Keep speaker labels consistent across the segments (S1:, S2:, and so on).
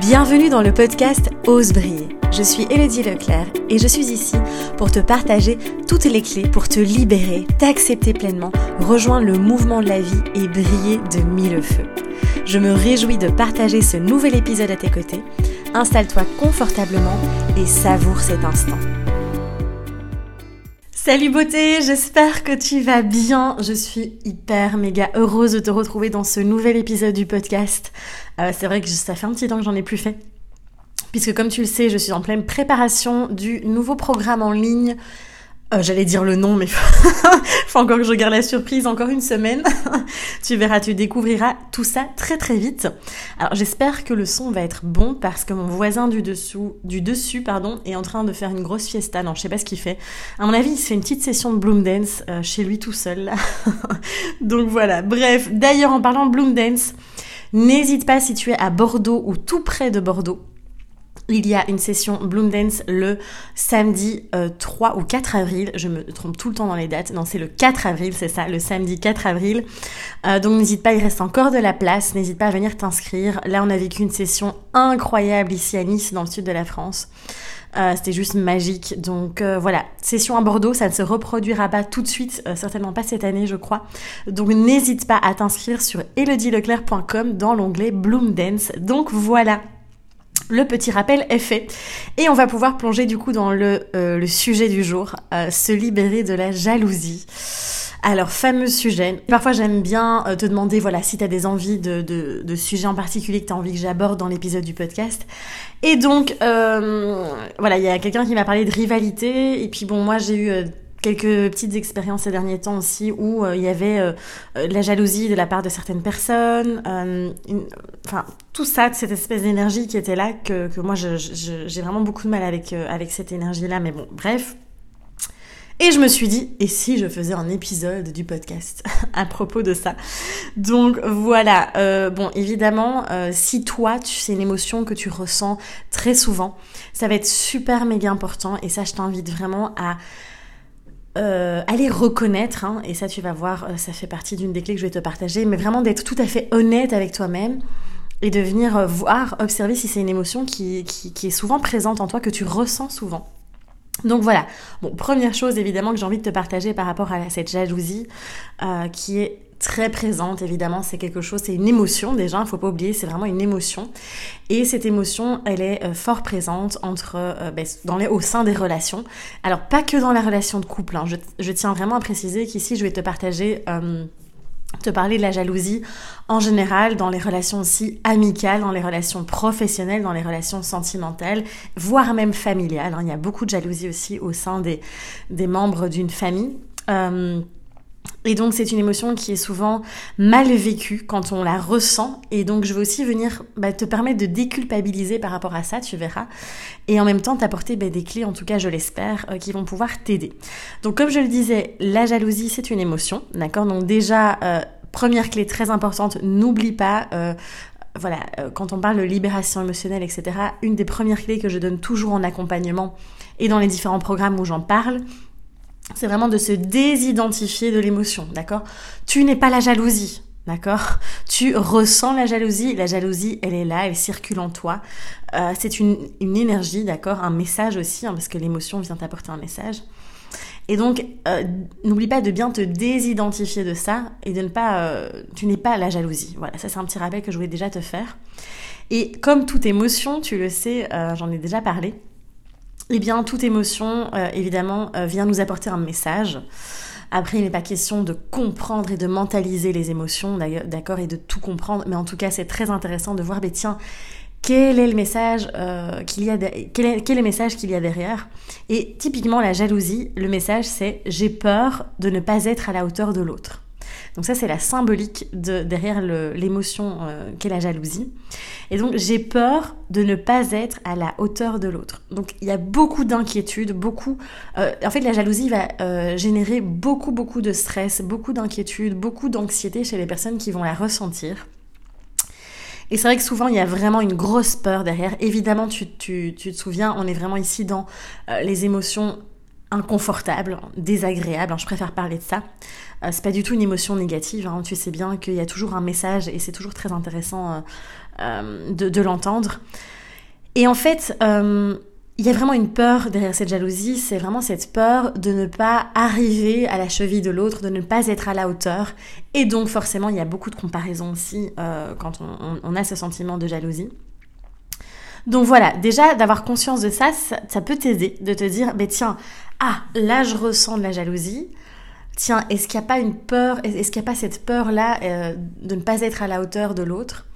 S1: Bienvenue dans le podcast Ose briller. Je suis Elodie Leclerc et je suis ici pour te partager toutes les clés pour te libérer, t'accepter pleinement, rejoindre le mouvement de la vie et briller de mille feux. Je me réjouis de partager ce nouvel épisode à tes côtés. Installe-toi confortablement et savoure cet instant. Salut beauté, j'espère que tu vas bien. Je suis hyper méga heureuse de te retrouver dans ce nouvel épisode du podcast. Euh, c'est vrai que ça fait un petit temps que j'en ai plus fait. Puisque comme tu le sais, je suis en pleine préparation du nouveau programme en ligne euh, j'allais dire le nom, mais faut encore que je garde la surprise encore une semaine. tu verras, tu découvriras tout ça très très vite. Alors j'espère que le son va être bon parce que mon voisin du dessous, du dessus, pardon, est en train de faire une grosse fiesta. Non, je sais pas ce qu'il fait. À mon avis, il fait une petite session de Bloom Dance euh, chez lui tout seul. Donc voilà. Bref, d'ailleurs en parlant de Bloom Dance, n'hésite pas si tu es à Bordeaux ou tout près de Bordeaux il y a une session Bloom Dance le samedi 3 euh, ou 4 avril. Je me trompe tout le temps dans les dates. Non, c'est le 4 avril, c'est ça, le samedi 4 avril. Euh, donc n'hésite pas, il reste encore de la place. N'hésite pas à venir t'inscrire. Là, on a vécu une session incroyable ici à Nice, dans le sud de la France. Euh, c'était juste magique. Donc voilà, session à Bordeaux, ça ne se reproduira pas tout de suite, certainement pas cette année, je crois. Donc n'hésite pas à t'inscrire sur elodieleclerc.com dans l'onglet Bloom Dance. Donc voilà. Le petit rappel est fait et on va pouvoir plonger du coup dans le, euh, sujet du jour, euh, se libérer de la jalousie. Alors, fameux sujet. Parfois, j'aime bien euh, te demander, voilà, si tu as des envies de, de, sujets en particulier que tu envie que j'aborde dans l'épisode du podcast. Et donc, voilà, il y a quelqu'un qui m'a parlé de rivalité. Et puis, bon, moi, j'ai eu quelques petites expériences ces derniers temps aussi où euh, il y avait euh, euh, la jalousie de la part de certaines personnes, enfin tout ça, cette espèce d'énergie qui était là que, que moi j'ai vraiment beaucoup de mal avec avec cette énergie là, mais bon bref. Et je me suis dit, et si je faisais un épisode du podcast à propos de ça? Donc voilà, bon évidemment, si toi, c'est une émotion que tu ressens très souvent, ça va être super méga important et ça je t'invite vraiment à euh, aller reconnaître, hein, et ça tu vas voir, euh, ça fait partie d'une des clés que je vais te partager, mais vraiment d'être tout à fait honnête avec toi-même et de venir euh, voir, observer si c'est une émotion qui, qui, est souvent présente en toi, que tu ressens souvent. Donc voilà, bon, première chose évidemment que j'ai envie de te partager par rapport à cette jalousie qui est très présente, évidemment, c'est quelque chose, c'est une émotion déjà, il faut pas oublier, c'est vraiment une émotion. Et cette émotion, elle est euh, fort présente entre, euh, ben, dans les, au sein des relations. Alors, pas que dans la relation de couple, hein. je, tiens vraiment à préciser qu'ici, je vais te partager... Euh, te parler de la jalousie en général dans les relations aussi amicales, dans les relations professionnelles, dans les relations sentimentales, voire même familiales. Hein. Il y a beaucoup de jalousie aussi au sein des, des membres d'une famille. Et donc c'est une émotion qui est souvent mal vécue quand on la ressent. Et donc je veux aussi venir bah, te permettre de déculpabiliser par rapport à ça, tu verras. Et en même temps t'apporter bah, des clés, en tout cas je l'espère, euh, qui vont pouvoir t'aider. Donc comme je le disais, la jalousie c'est une émotion, d'accord? Donc déjà, euh, première clé très importante, n'oublie pas... Euh, voilà, quand on parle de libération émotionnelle, etc., une des premières clés que je donne toujours en accompagnement et dans les différents programmes où j'en parle, c'est vraiment de se désidentifier de l'émotion, d'accord? Tu n'es pas la jalousie, d'accord? Tu ressens la jalousie, la jalousie, elle est là, elle circule en toi. Euh, c'est une, énergie, d'accord? Un message aussi, hein, parce que l'émotion vient t'apporter un message. Et donc, euh, n'oublie pas de bien te désidentifier de ça et de ne pas... Euh, tu n'es pas la jalousie. Voilà, ça c'est un petit rappel que je voulais déjà te faire. Et comme toute émotion, tu le sais, j'en ai déjà parlé, eh bien, toute émotion, euh, évidemment, euh, vient nous apporter un message. Après, il n'est pas question de comprendre et de mentaliser les émotions, d'accord, et de tout comprendre, mais en tout cas, c'est très intéressant de voir, mais tiens, quel est le message euh, qu'il y a quel, est, quel est le message qu'il y a derrière Et typiquement, la jalousie, le message, c'est j'ai peur de ne pas être à la hauteur de l'autre. Donc ça, c'est la symbolique de, derrière l'émotion euh, qu'est la jalousie. Et donc, j'ai peur de ne pas être à la hauteur de l'autre. Donc, il y a beaucoup d'inquiétude, beaucoup... Euh, en fait, la jalousie va euh, générer beaucoup, beaucoup de stress, beaucoup d'inquiétude, beaucoup d'anxiété chez les personnes qui vont la ressentir. Et c'est vrai que souvent, il y a vraiment une grosse peur derrière. Évidemment, tu, tu, tu te souviens, on est vraiment ici dans les émotions inconfortable, désagréable, hein, je préfère parler de ça. Euh, c'est pas du tout une émotion négative, hein, tu sais bien qu'il y a toujours un message et c'est toujours très intéressant euh, euh, de, l'entendre. Et en fait, il y a vraiment une peur derrière cette jalousie, c'est vraiment cette peur de ne pas arriver à la cheville de l'autre, de ne pas être à la hauteur. Et donc forcément, il y a beaucoup de comparaisons aussi quand on, a ce sentiment de jalousie. Donc voilà, déjà d'avoir conscience de ça, ça, peut t'aider de te dire, mais tiens, ah, là je ressens de la jalousie. Tiens, est-ce qu'il n'y a pas une peur, est-ce qu'il n'y a pas cette peur-là euh, de ne pas être à la hauteur de l'autre?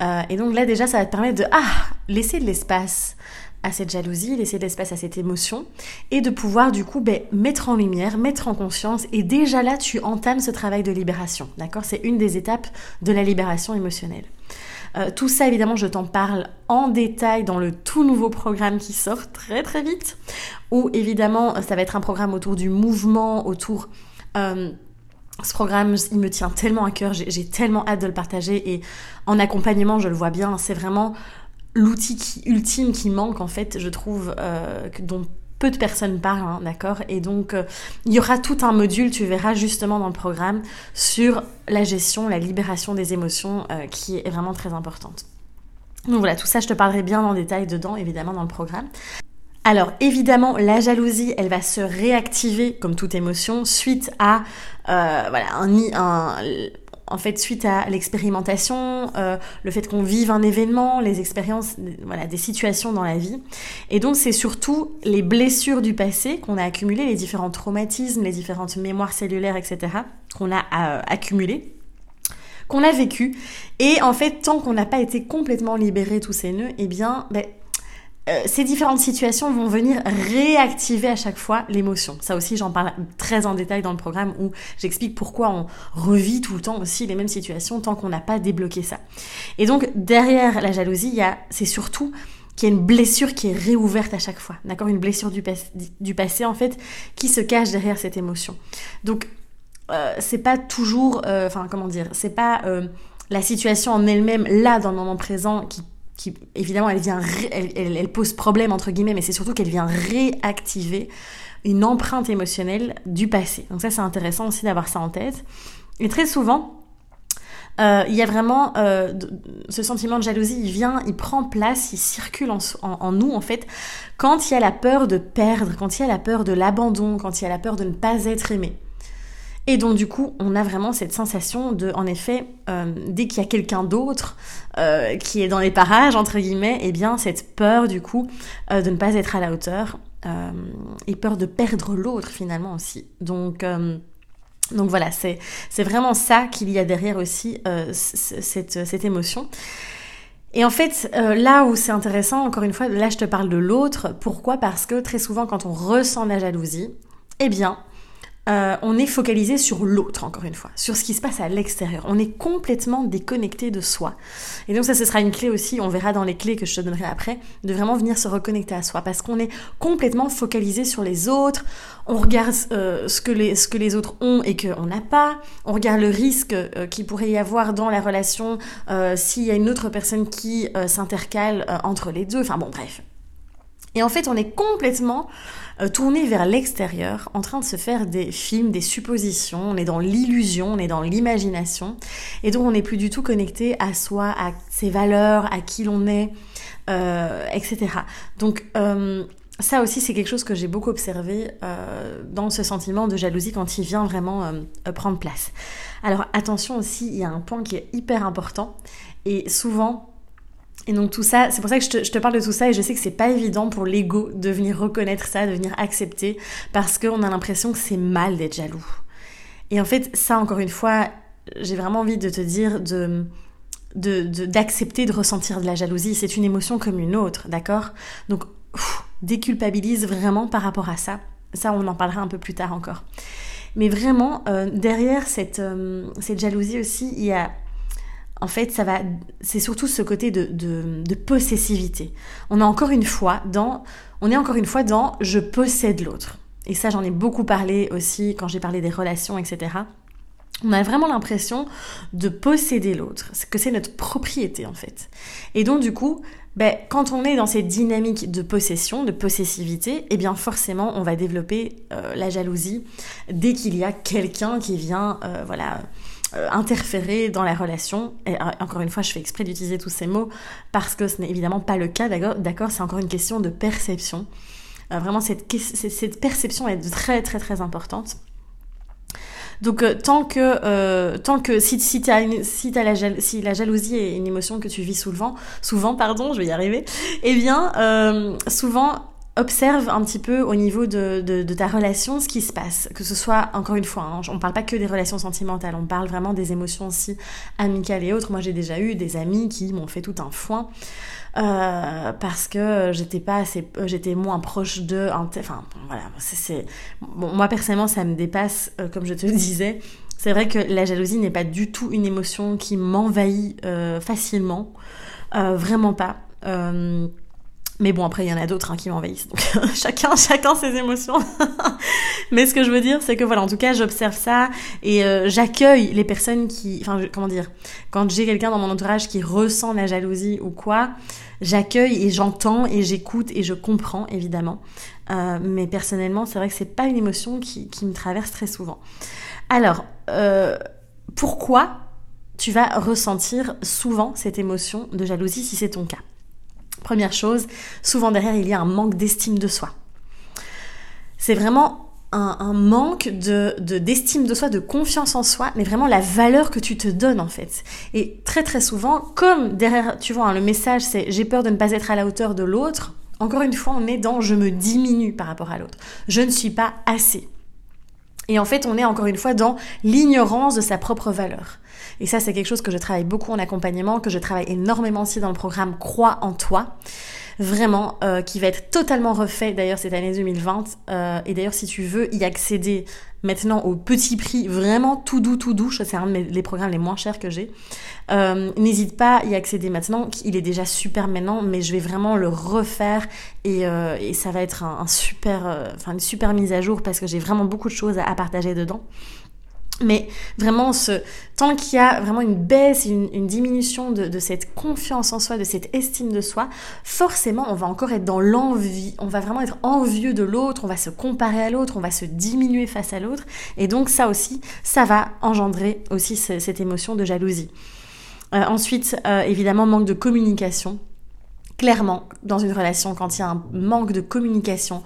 S1: Euh, Et donc là déjà, ça va te permettre de, ah, laisser de l'espace à cette jalousie, laisser de l'espace à cette émotion, et de pouvoir du coup ben, mettre en lumière, mettre en conscience, et déjà là, tu entames ce travail de libération, d'accord? C'est une des étapes de la libération émotionnelle. Euh, tout ça, évidemment, je t'en parle en détail dans le tout nouveau programme qui sort très très vite, où évidemment, ça va être un programme autour du mouvement, autour... Euh, ce programme, il me tient tellement à cœur, j'ai tellement hâte de le partager et en accompagnement, je le vois bien, c'est vraiment l'outil ultime qui manque en fait, je trouve, euh, dont peu de personnes parlent, hein, d'accord? Et donc, euh, il y aura tout un module, tu verras justement dans le programme, sur la gestion, la libération des émotions, euh, qui est vraiment très importante. Donc voilà, tout ça, je te parlerai bien en détail dedans, évidemment, dans le programme. Alors évidemment, la jalousie, elle va se réactiver comme toute émotion suite à euh, voilà un, un, en fait, suite à l'expérimentation, euh, le fait qu'on vive un événement, les expériences, voilà, des situations dans la vie. Et donc, c'est surtout les blessures du passé qu'on a accumulées, les différents traumatismes, les différentes mémoires cellulaires, etc., qu'on a euh, accumulées qu'on a vécu. Et en fait, tant qu'on n'a pas été complètement libéré tous ces nœuds, eh bien, ben, euh, ces différentes situations vont venir réactiver à chaque fois l'émotion. Ça aussi, j'en parle très en détail dans le programme où j'explique pourquoi on revit tout le temps aussi les mêmes situations tant qu'on n'a pas débloqué ça. Et donc, derrière la jalousie, il y a, c'est surtout qu'il y a une blessure qui est réouverte à chaque fois. D'accord? Une blessure du, passé, en fait, qui se cache derrière cette émotion. Donc, euh, c'est pas toujours, euh, enfin, comment dire, c'est pas la situation en elle-même, là, dans le moment présent, qui qui évidemment elle vient elle, pose problème entre guillemets mais c'est surtout qu'elle vient réactiver une empreinte émotionnelle du passé donc ça c'est intéressant aussi d'avoir ça en tête et très souvent euh, il y a vraiment euh, ce sentiment de jalousie, il vient, il prend place, il circule en, en, nous en fait, quand il y a la peur de perdre, quand il y a la peur de l'abandon, quand il y a la peur de ne pas être aimé. Et donc du coup, on a vraiment cette sensation de, en effet, euh, dès qu'il y a quelqu'un d'autre euh, qui est dans les parages, entre guillemets, eh bien cette peur du coup euh, de ne pas être à la hauteur et peur de perdre l'autre finalement aussi. Donc donc voilà, c'est vraiment ça qu'il y a derrière aussi cette, cette émotion. Et en fait, là où c'est intéressant, encore une fois, là je te parle de l'autre. Pourquoi? Parce que très souvent, quand on ressent la jalousie, eh bien, euh, on est focalisé sur l'autre, encore une fois, sur ce qui se passe à l'extérieur. On est complètement déconnecté de soi. Et donc ça, ce sera une clé aussi, on verra dans les clés que je te donnerai après, de vraiment venir se reconnecter à soi, parce qu'on est complètement focalisé sur les autres, on regarde euh, ce, que les, ce que les autres ont et qu'on n'a pas, on regarde le risque euh, qu'il pourrait y avoir dans la relation s'il y a une autre personne qui s'intercale entre les deux, enfin bon, bref. Et en fait, on est complètement tourné vers l'extérieur, en train de se faire des films, des suppositions, on est dans l'illusion, on est dans l'imagination, et donc on n'est plus du tout connecté à soi, à ses valeurs, à qui l'on est, euh, etc. Donc euh, ça aussi, c'est quelque chose que j'ai beaucoup observé dans ce sentiment de jalousie quand il vient vraiment prendre place. Alors attention aussi, il y a un point qui est hyper important, et souvent, et donc tout ça, c'est pour ça que je te, parle de tout ça et je sais que c'est pas évident pour l'ego de venir reconnaître ça, de venir accepter, parce qu'on a l'impression que c'est mal d'être jaloux. Et en fait, ça encore une fois, j'ai vraiment envie de te dire de d'accepter de, ressentir de la jalousie. C'est une émotion comme une autre, d'accord? Donc déculpabilise vraiment par rapport à ça. Ça, on en parlera un peu plus tard encore. Mais vraiment, euh, derrière cette, euh, cette jalousie aussi, il y a en fait, ça va, c'est surtout ce côté de, possessivité. On est encore une fois dans, on est encore une fois dans je possède l'autre. Et ça, j'en ai beaucoup parlé aussi quand j'ai parlé des relations, etc. on a vraiment l'impression de posséder l'autre, que c'est notre propriété en fait. Et donc du coup, ben, quand on est dans cette dynamique de possession, de possessivité, eh bien forcément on va développer euh, la jalousie dès qu'il y a quelqu'un qui vient, euh, voilà, euh, interférer dans la relation. Et encore une fois, je fais exprès d'utiliser tous ces mots parce que ce n'est évidemment pas le cas, d'accord C'est encore une question de perception. vraiment, cette, cette perception est très très très importante. Donc euh, tant que euh, tant que si si, as as la, si la jalousie est une émotion que tu vis souvent, souvent pardon, je vais y arriver, eh bien euh, souvent observe un petit peu au niveau de, ta relation ce qui se passe. Que ce soit, encore une fois, hein, on ne parle pas que des relations sentimentales, on parle vraiment des émotions aussi amicales et autres. Moi, j'ai déjà eu des amis qui m'ont fait tout un foin. Euh, parce que j'étais pas assez, j'étais moins proche de, enfin voilà, c'est, moi personnellement ça me dépasse, euh, comme je te disais. C'est vrai que la jalousie n'est pas du tout une émotion qui m'envahit euh, facilement, vraiment pas. Mais bon, après, il y en a d'autres hein, qui m'envahissent. Donc, chacun, chacun ses émotions. Mais ce que je veux dire, c'est que voilà, en tout cas, j'observe ça et euh, j'accueille les personnes qui. Enfin, comment dire Quand j'ai quelqu'un dans mon entourage qui ressent la jalousie ou quoi, j'accueille et j'entends et j'écoute et je comprends, évidemment. Euh, mais personnellement, c'est vrai que c'est pas une émotion qui, me traverse très souvent. Alors, euh, pourquoi tu vas ressentir souvent cette émotion de jalousie si c'est ton cas? Première chose, souvent derrière, il y a un manque d'estime de soi. C'est vraiment un, manque de d'estime de, soi, de confiance en soi, mais vraiment la valeur que tu te donnes en fait. Et très très souvent, comme derrière, tu vois, hein, le message c'est j'ai peur de ne pas être à la hauteur de l'autre, encore une fois, on est dans je me diminue par rapport à l'autre. Je ne suis pas assez. Et en fait, on est encore une fois dans l'ignorance de sa propre valeur. Et ça, c'est quelque chose que je travaille beaucoup en accompagnement, que je travaille énormément aussi dans le programme Croix en toi. Vraiment, euh, qui va être totalement refait d'ailleurs cette année 2020. Euh, et d'ailleurs, si tu veux y accéder maintenant au petit prix, vraiment tout doux, tout doux, c'est un des programmes les moins chers que j'ai. Euh, n'hésite pas à y accéder maintenant. Il est déjà super maintenant, mais je vais vraiment le refaire et, ça va être un, super, enfin une super mise à jour parce que j'ai vraiment beaucoup de choses à partager dedans. Mais vraiment, ce, tant qu'il y a vraiment une baisse, une, diminution de, de, cette confiance en soi, de cette estime de soi, forcément, on va encore être dans l'envie. On va vraiment être envieux de l'autre, on va se comparer à l'autre, on va se diminuer face à l'autre. Et donc ça aussi, ça va engendrer aussi cette émotion de jalousie. Euh, ensuite, euh, évidemment, manque de communication. Clairement, dans une relation, quand il y a un manque de communication,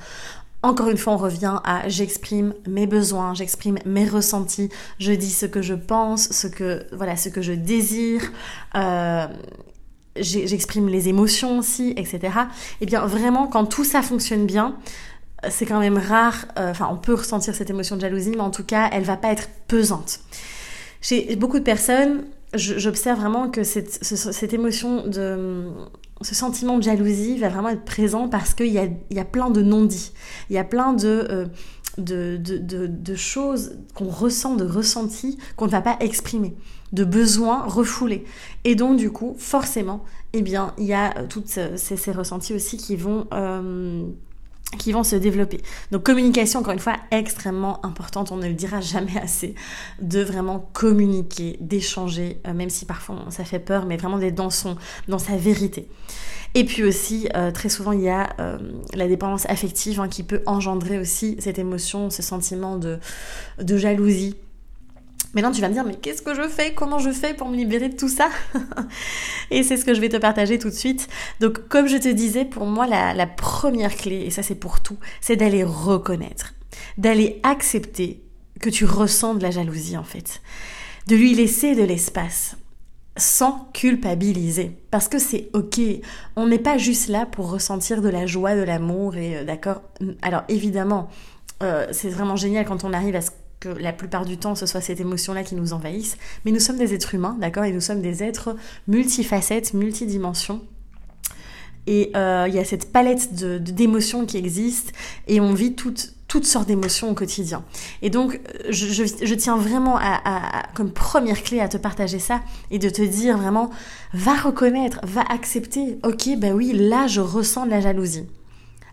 S1: encore une fois, on revient à j'exprime mes besoins, j'exprime mes ressentis, je dis ce que je pense, ce que voilà, ce que je désire. Euh, j'exprime les émotions aussi, etc. Et eh bien vraiment, quand tout ça fonctionne bien, c'est quand même rare. Euh, enfin, on peut ressentir cette émotion de jalousie, mais en tout cas, elle va pas être pesante. Chez beaucoup de personnes, j'observe vraiment que cette émotion de, ce sentiment de jalousie va vraiment être présent parce qu'il y a, y a plein de non-dits. Il y a plein de, euh, de, de, de, choses qu'on ressent, de ressentis qu'on ne va pas exprimer, de besoins refoulés. Et donc, du coup, forcément, eh bien, il y a toutes ces, ces ressentis aussi qui vont... Euh, qui vont se développer. Donc communication, encore une fois, extrêmement importante, on ne le dira jamais assez, de vraiment communiquer, d'échanger, euh, même si parfois ça fait peur, mais vraiment d'être dans, son, dans sa vérité. Et puis aussi, euh, très souvent, il y a euh, la dépendance affective hein, qui peut engendrer aussi cette émotion, ce sentiment de, de jalousie, Maintenant, tu vas me dire, mais qu'est-ce que je fais? Comment je fais pour me libérer de tout ça? Et c'est ce que je vais te partager tout de suite. Donc, comme je te disais, pour moi, la, première clé, et ça c'est pour tout, c'est d'aller reconnaître, d'aller accepter que tu ressens de la jalousie en fait, de lui laisser de l'espace sans culpabiliser. Parce que c'est ok. On n'est pas juste là pour ressentir de la joie, de l'amour et euh, d'accord? Alors évidemment, euh, c'est vraiment génial quand on arrive à ce que la plupart du temps ce soit cette émotion-là qui nous envahisse, mais nous sommes des êtres humains, d'accord Et nous sommes des êtres multifacettes, multidimensions. Et euh, il y a cette palette d'émotions qui existe et on vit toutes, sortes d'émotions au quotidien. Et donc, je, je, tiens vraiment à, comme première clé à te partager ça et de te dire vraiment, va reconnaître, va accepter, ok, ben oui, là je ressens de la jalousie.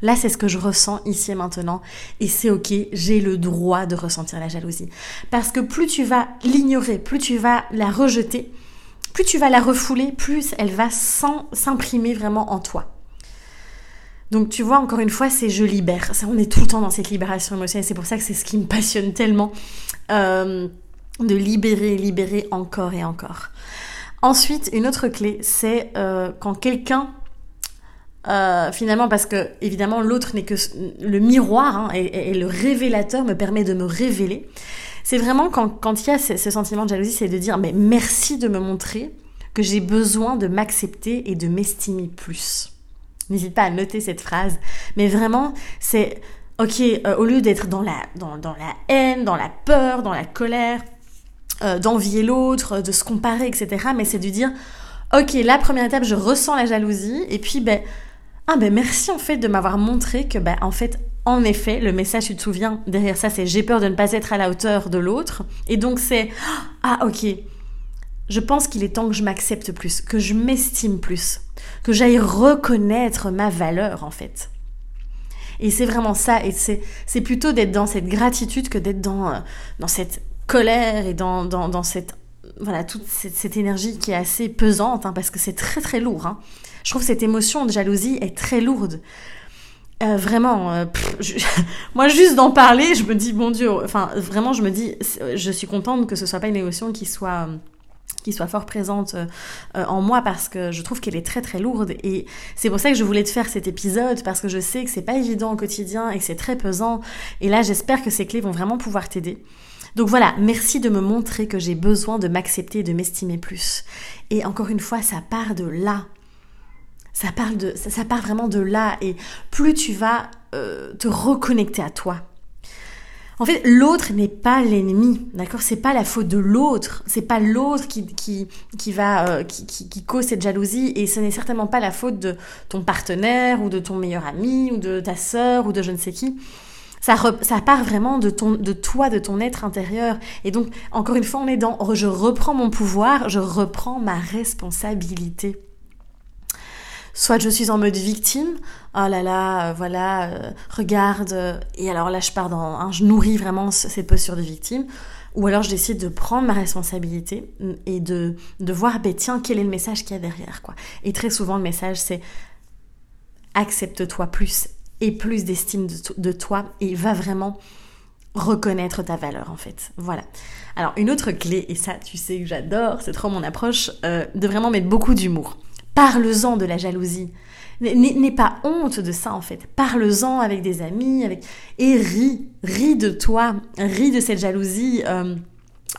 S1: Là, c'est ce que je ressens ici et maintenant. Et c'est ok, j'ai le droit de ressentir la jalousie. Parce que plus tu vas l'ignorer, plus tu vas la rejeter, plus tu vas la refouler, plus elle va s'imprimer vraiment en toi. Donc tu vois, encore une fois, c'est je libère. on est tout le temps dans cette libération émotionnelle. C'est pour ça que c'est ce qui me passionne tellement. Euh, de libérer, libérer encore et encore. Ensuite, une autre clé, c'est euh, quand quelqu'un, euh, finalement, parce que évidemment l'autre n'est que le miroir hein, et, le révélateur me permet de me révéler. C'est vraiment quand, il y a ce, sentiment de jalousie, c'est de dire mais merci de me montrer que j'ai besoin de m'accepter et de m'estimer plus. N'hésite pas à noter cette phrase, mais vraiment, c'est ok, euh, au lieu d'être dans la, dans, dans la haine, dans la peur, dans la colère, euh, d'envier l'autre, de se comparer, etc. Mais c'est de dire, ok, la première étape, je ressens la jalousie, et puis, ben, ah ben merci en fait de m'avoir montré que, ben, en fait, en effet, le message, tu te souviens, derrière ça, c'est j'ai peur de ne pas être à la hauteur de l'autre. Et donc c'est, ah ok, je pense qu'il est temps que je m'accepte plus, que je m'estime plus, que j'aille reconnaître ma valeur en fait. Et c'est vraiment ça, et c'est plutôt d'être dans cette gratitude que d'être dans, euh, dans cette colère et dans, dans, cette voilà toute cette, énergie qui est assez pesante hein, parce que c'est très très lourd. Hein. Je trouve cette émotion de jalousie est très lourde. Euh, vraiment, euh, moi juste d'en parler, je me dis bon Dieu, enfin vraiment je me dis, je suis contente que ce soit pas une émotion qui soit qui soit fort présente euh, en moi parce que je trouve qu'elle est très très lourde et c'est pour ça que je voulais te faire cet épisode parce que je sais que c'est pas évident au quotidien et que c'est très pesant et là j'espère que ces clés vont vraiment pouvoir t'aider. Donc voilà, merci de me montrer que j'ai besoin de m'accepter et de m'estimer plus. Et encore une fois, ça part de là. Ça, part de, ça, part vraiment de là. Et plus tu vas euh, te reconnecter à toi, en fait, l'autre n'est pas l'ennemi, d'accord? C'est pas la faute de l'autre, c'est pas l'autre qui, qui, qui va euh, qui, qui, cause cette jalousie et ce n'est certainement pas la faute de ton partenaire ou de ton meilleur ami ou de ta sœur ou de je ne sais qui. Ça, ça part vraiment de, ton, de toi, de ton être intérieur. Et donc, encore une fois, on est dans je reprends mon pouvoir, je reprends ma responsabilité. Soit je suis en mode victime, oh là là, euh, voilà, euh, regarde, euh, et alors là je pars dans, je nourris vraiment cette posture de victime, ou alors je décide de prendre ma responsabilité mm, et de, de voir, ben tiens, quel est le message qu'il y a derrière, quoi. Et très souvent le message c'est accepte-toi plus, et plus d'estime de, toi et va vraiment reconnaître ta valeur en fait. Voilà. Alors une autre clé, et ça tu sais que j'adore, c'est trop mon approche, de vraiment mettre beaucoup d'humour. Parle-en de la jalousie. N'aie pas honte de ça en fait. Parle-en avec des amis, avec et ris, ris de toi, ris de cette jalousie. Euh,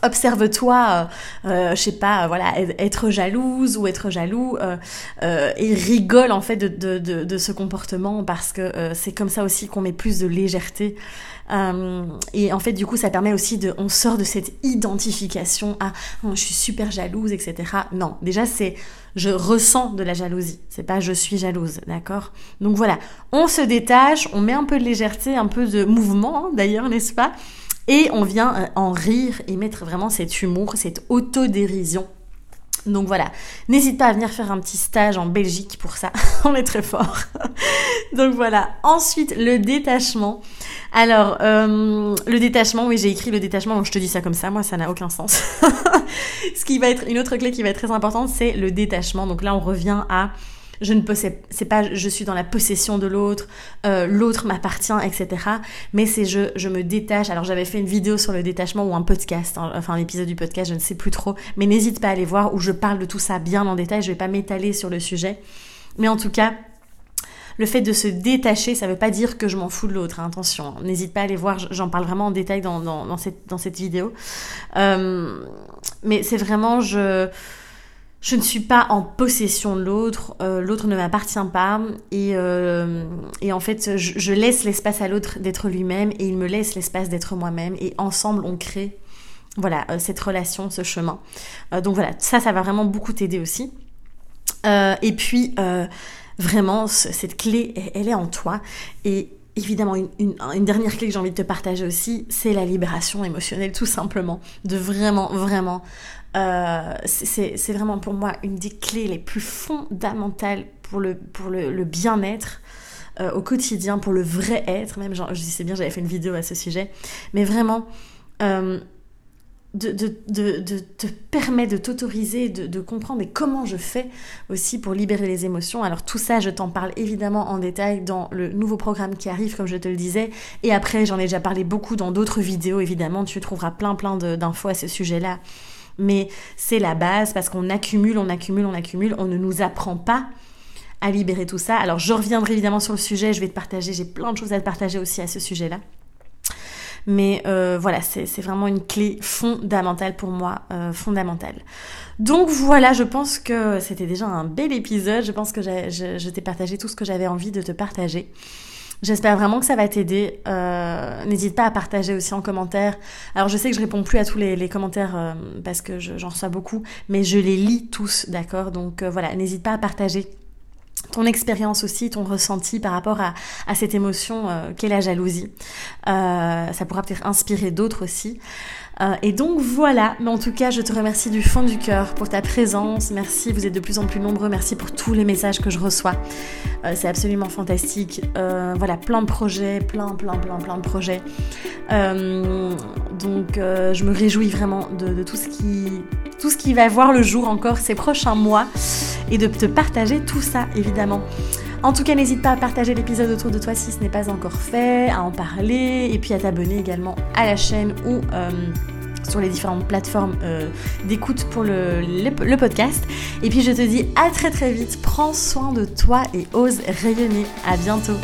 S1: observe-toi, euh, euh, je sais pas, voilà, être jalouse ou être jaloux euh, euh, et rigole en fait de, ce comportement parce que c'est comme ça aussi qu'on met plus de légèreté. et en fait, du coup, ça permet aussi de, on sort de cette identification à, oh, je suis super jalouse, etc. Non, déjà c'est, je ressens de la jalousie. C'est pas je suis jalouse, d'accord? Donc voilà, on se détache, on met un peu de légèreté, un peu de mouvement, hein, d'ailleurs, n'est-ce pas? Et on vient euh, en rire et mettre vraiment cet humour, cette autodérision. Donc voilà, n'hésite pas à venir faire un petit stage en Belgique pour ça, on est très fort. Donc voilà, ensuite le détachement. Alors, euh, le détachement, oui j'ai écrit le détachement, donc je te dis ça comme ça, moi ça n'a aucun sens. Ce qui va être une autre clé qui va être très importante, c'est le détachement. Donc là on revient à je ne possède, c'est pas je suis dans la possession de l'autre, euh, l'autre m'appartient, etc. Mais c'est je, je me détache. Alors j'avais fait une vidéo sur le détachement ou un podcast, hein, enfin un épisode du podcast, je ne sais plus trop. Mais n'hésite pas à aller voir où je parle de tout ça bien en détail. Je vais pas m'étaler sur le sujet. Mais en tout cas, le fait de se détacher, ça veut pas dire que je m'en fous de l'autre. Hein, attention, n'hésite pas à aller voir. J'en parle vraiment en détail dans, dans, dans, cette, dans cette vidéo. Euh, mais c'est vraiment je je ne suis pas en possession de l'autre, euh, l'autre ne m'appartient pas et, euh, et en fait je, laisse l'espace à l'autre d'être lui-même et il me laisse l'espace d'être moi-même et ensemble on crée voilà euh, cette relation, ce chemin. donc voilà, ça ça va vraiment beaucoup t'aider aussi. et puis vraiment cette clé elle est en toi et évidemment, une, une, dernière clé que j'ai envie de te partager aussi, c'est la libération émotionnelle, tout simplement. De vraiment, vraiment euh, c'est vraiment pour moi une des clés les plus fondamentales pour le, pour le, bien-être. au quotidien pour le vrai être, même genre, je sais bien, j'avais fait une vidéo à ce sujet, mais vraiment de, de, te permet de t'autoriser, de, comprendre et comment je fais aussi pour libérer les émotions. Alors tout ça, je t'en parle évidemment en détail dans le nouveau programme qui arrive, comme je te le disais. Et après, j'en ai déjà parlé beaucoup dans d'autres vidéos, évidemment. Tu trouveras plein plein d'infos à ce sujet-là. Mais c'est la base parce qu'on accumule, on accumule, on accumule. On ne nous apprend pas à libérer tout ça. Alors je reviendrai évidemment sur le sujet, je vais te partager, j'ai plein de choses à te partager aussi à ce sujet-là. Mais euh, voilà, c'est vraiment une clé fondamentale pour moi, euh, fondamentale. Donc voilà, je pense que c'était déjà un bel épisode. Je pense que je, t'ai partagé tout ce que j'avais envie de te partager. J'espère vraiment que ça va t'aider. Euh, n'hésite pas à partager aussi en commentaire. Alors je sais que je réponds plus à tous les, commentaires parce que j'en reçois beaucoup, mais je les lis tous, d'accord? Donc voilà, n'hésite pas à partager ton expérience aussi, ton ressenti par rapport à, cette émotion euh, qu'est la jalousie. Euh, ça pourra peut-être inspirer d'autres aussi. Euh, et donc voilà, mais en tout cas je te remercie du fond du cœur pour ta présence, merci, vous êtes de plus en plus nombreux, merci pour tous les messages que je reçois, c'est absolument fantastique, voilà, plein de projets, plein, plein, plein, plein de projets. donc je me réjouis vraiment de, tout ce qui va voir le jour encore ces prochains mois et de te partager tout ça évidemment. En tout cas, n'hésite pas à partager l'épisode autour de toi si ce n'est pas encore fait, à en parler et puis à t'abonner également à la chaîne ou euh, sur les différentes plateformes euh, d'écoute pour le, le, podcast. Et puis je te dis à très très vite, prends soin de toi et ose rayonner. À bientôt.